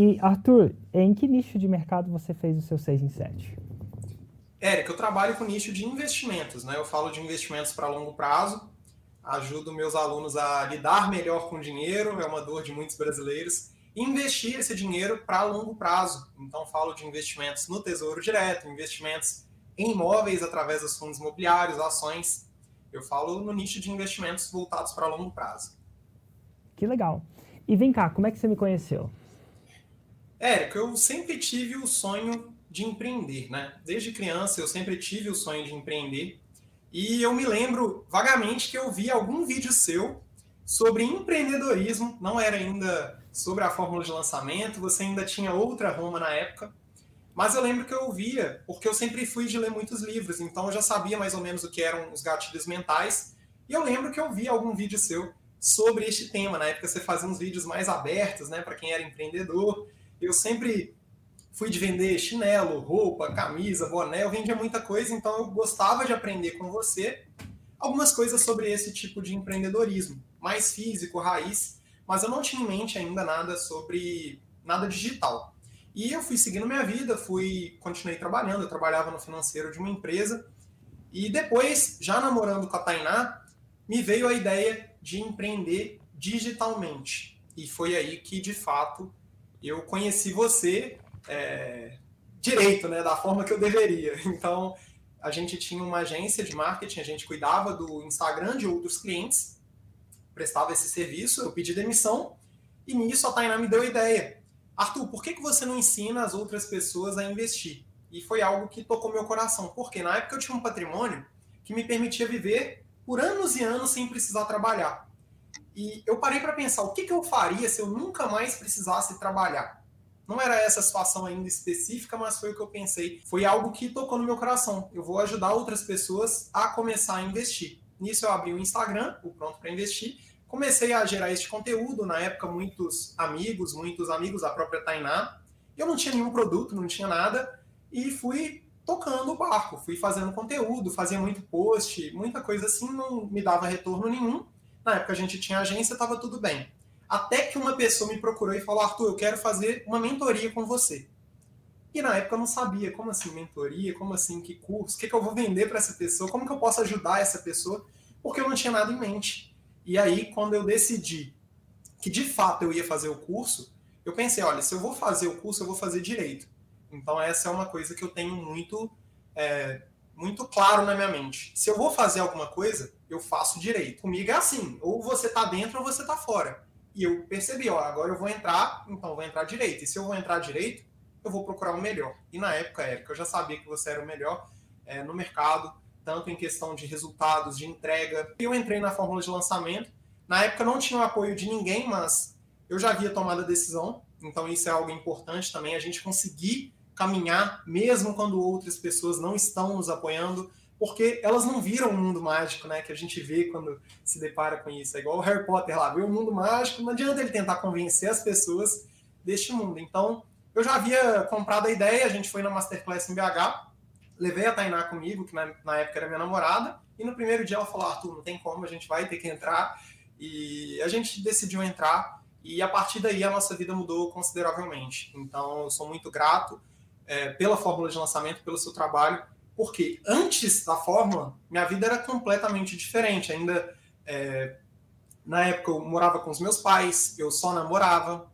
E, Arthur, em que nicho de mercado você fez o seu 6 em 7? Érica, eu trabalho com nicho de investimentos, né? Eu falo de investimentos para longo prazo, ajudo meus alunos a lidar melhor com dinheiro, é uma dor de muitos brasileiros, e investir esse dinheiro para longo prazo. Então, falo de investimentos no Tesouro Direto, investimentos em imóveis através dos fundos imobiliários, ações. Eu falo no nicho de investimentos voltados para longo prazo. Que legal. E vem cá, como é que você me conheceu? Érico, eu sempre tive o sonho de empreender, né? Desde criança eu sempre tive o sonho de empreender. E eu me lembro vagamente que eu vi algum vídeo seu sobre empreendedorismo, não era ainda sobre a fórmula de lançamento, você ainda tinha outra Roma na época, mas eu lembro que eu via, porque eu sempre fui de ler muitos livros, então eu já sabia mais ou menos o que eram os gatilhos mentais, e eu lembro que eu vi algum vídeo seu sobre este tema, na época você fazia uns vídeos mais abertos, né, para quem era empreendedor, eu sempre fui de vender chinelo, roupa, camisa, boné, eu vendia muita coisa, então eu gostava de aprender com você algumas coisas sobre esse tipo de empreendedorismo, mais físico, raiz, mas eu não tinha em mente ainda nada sobre nada digital. E eu fui seguindo minha vida, fui continuei trabalhando, eu trabalhava no financeiro de uma empresa e depois, já namorando com a Tainá, me veio a ideia de empreender digitalmente. E foi aí que, de fato, eu conheci você é, direito, né, da forma que eu deveria. Então, a gente tinha uma agência de marketing, a gente cuidava do Instagram de outros clientes, prestava esse serviço, eu pedi demissão, e nisso a Tainá me deu a ideia. Arthur, por que, que você não ensina as outras pessoas a investir? E foi algo que tocou meu coração, porque na época eu tinha um patrimônio que me permitia viver por anos e anos sem precisar trabalhar. E eu parei para pensar, o que, que eu faria se eu nunca mais precisasse trabalhar? Não era essa situação ainda específica, mas foi o que eu pensei. Foi algo que tocou no meu coração. Eu vou ajudar outras pessoas a começar a investir. Nisso eu abri o Instagram, o Pronto para Investir. Comecei a gerar este conteúdo. Na época, muitos amigos, muitos amigos, a própria Tainá. Eu não tinha nenhum produto, não tinha nada. E fui tocando o barco, fui fazendo conteúdo, fazia muito post, muita coisa assim, não me dava retorno nenhum. Na época a gente tinha agência, estava tudo bem. Até que uma pessoa me procurou e falou: Arthur, eu quero fazer uma mentoria com você. E na época eu não sabia como assim mentoria, como assim que curso, o que, que eu vou vender para essa pessoa, como que eu posso ajudar essa pessoa, porque eu não tinha nada em mente. E aí, quando eu decidi que de fato eu ia fazer o curso, eu pensei: olha, se eu vou fazer o curso, eu vou fazer direito. Então, essa é uma coisa que eu tenho muito, é, muito claro na minha mente. Se eu vou fazer alguma coisa, eu faço direito. Comigo é assim: ou você está dentro ou você está fora. E eu percebi, ó, agora eu vou entrar, então eu vou entrar direito. E se eu vou entrar direito, eu vou procurar o melhor. E na época, Érica, eu já sabia que você era o melhor é, no mercado, tanto em questão de resultados, de entrega. Eu entrei na fórmula de lançamento. Na época não tinha o apoio de ninguém, mas eu já havia tomado a decisão. Então isso é algo importante também, a gente conseguir caminhar, mesmo quando outras pessoas não estão nos apoiando porque elas não viram o mundo mágico, né? Que a gente vê quando se depara com isso. É igual o Harry Potter lá, viu o mundo mágico, não adianta ele tentar convencer as pessoas deste mundo. Então, eu já havia comprado a ideia, a gente foi na Masterclass em BH, levei a Tainá comigo, que na, na época era minha namorada, e no primeiro dia ela falou, Arthur, não tem como, a gente vai ter que entrar, e a gente decidiu entrar, e a partir daí a nossa vida mudou consideravelmente. Então, eu sou muito grato é, pela fórmula de lançamento, pelo seu trabalho, porque antes da fórmula, minha vida era completamente diferente. Ainda é, na época eu morava com os meus pais, eu só namorava,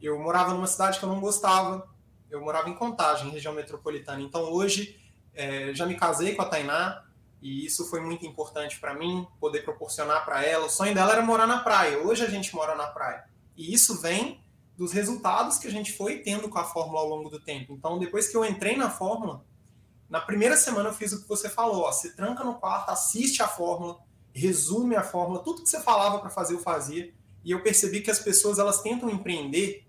eu morava numa cidade que eu não gostava, eu morava em Contagem, região metropolitana. Então hoje é, já me casei com a Tainá e isso foi muito importante para mim, poder proporcionar para ela. O sonho dela era morar na praia. Hoje a gente mora na praia. E isso vem dos resultados que a gente foi tendo com a fórmula ao longo do tempo. Então, depois que eu entrei na fórmula, na primeira semana eu fiz o que você falou, ó, se tranca no quarto, assiste a fórmula, resume a fórmula, tudo que você falava para fazer eu fazia. E eu percebi que as pessoas elas tentam empreender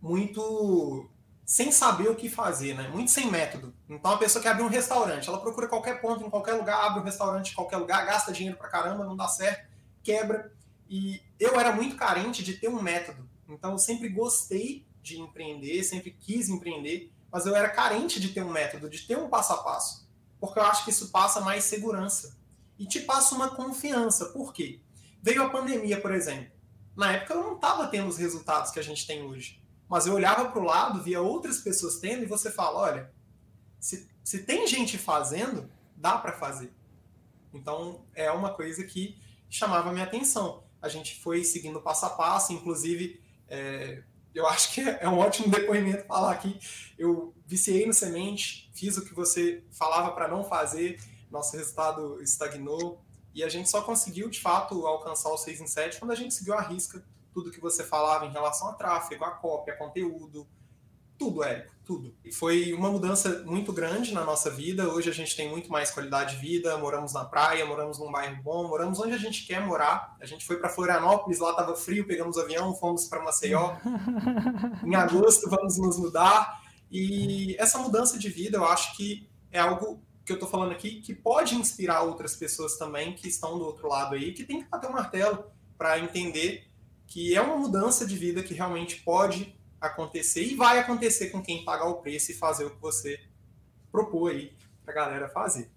muito sem saber o que fazer, né? Muito sem método. Então a pessoa quer abrir um restaurante, ela procura qualquer ponto em qualquer lugar, abre um restaurante em qualquer lugar, gasta dinheiro pra caramba, não dá certo, quebra. E eu era muito carente de ter um método. Então eu sempre gostei de empreender, sempre quis empreender, mas eu era carente de ter um método, de ter um passo a passo, porque eu acho que isso passa mais segurança e te passa uma confiança. Por quê? Veio a pandemia, por exemplo. Na época eu não estava tendo os resultados que a gente tem hoje. mas eu olhava para o lado, via outras pessoas tendo, e você fala: olha, se, se tem gente fazendo, dá para fazer. Então, é uma coisa que chamava minha atenção. A gente foi seguindo passo a passo, inclusive, é, eu acho que é um ótimo depoimento falar aqui. Eu viciei no semente, fiz o que você falava para não fazer, nosso resultado estagnou, e a gente só conseguiu, de fato, alcançar o 6 em 7 quando a gente seguiu a risca tudo que você falava em relação a tráfego, a cópia, conteúdo, tudo, Érico, tudo. E foi uma mudança muito grande na nossa vida. Hoje a gente tem muito mais qualidade de vida, moramos na praia, moramos num bairro bom, moramos onde a gente quer morar. A gente foi para Florianópolis, lá estava frio, pegamos avião, fomos para Maceió. em agosto vamos nos mudar. E essa mudança de vida, eu acho que é algo que eu estou falando aqui que pode inspirar outras pessoas também que estão do outro lado aí, que tem que bater o um martelo para entender que é uma mudança de vida que realmente pode acontecer e vai acontecer com quem pagar o preço e fazer o que você propôs aí para a galera fazer.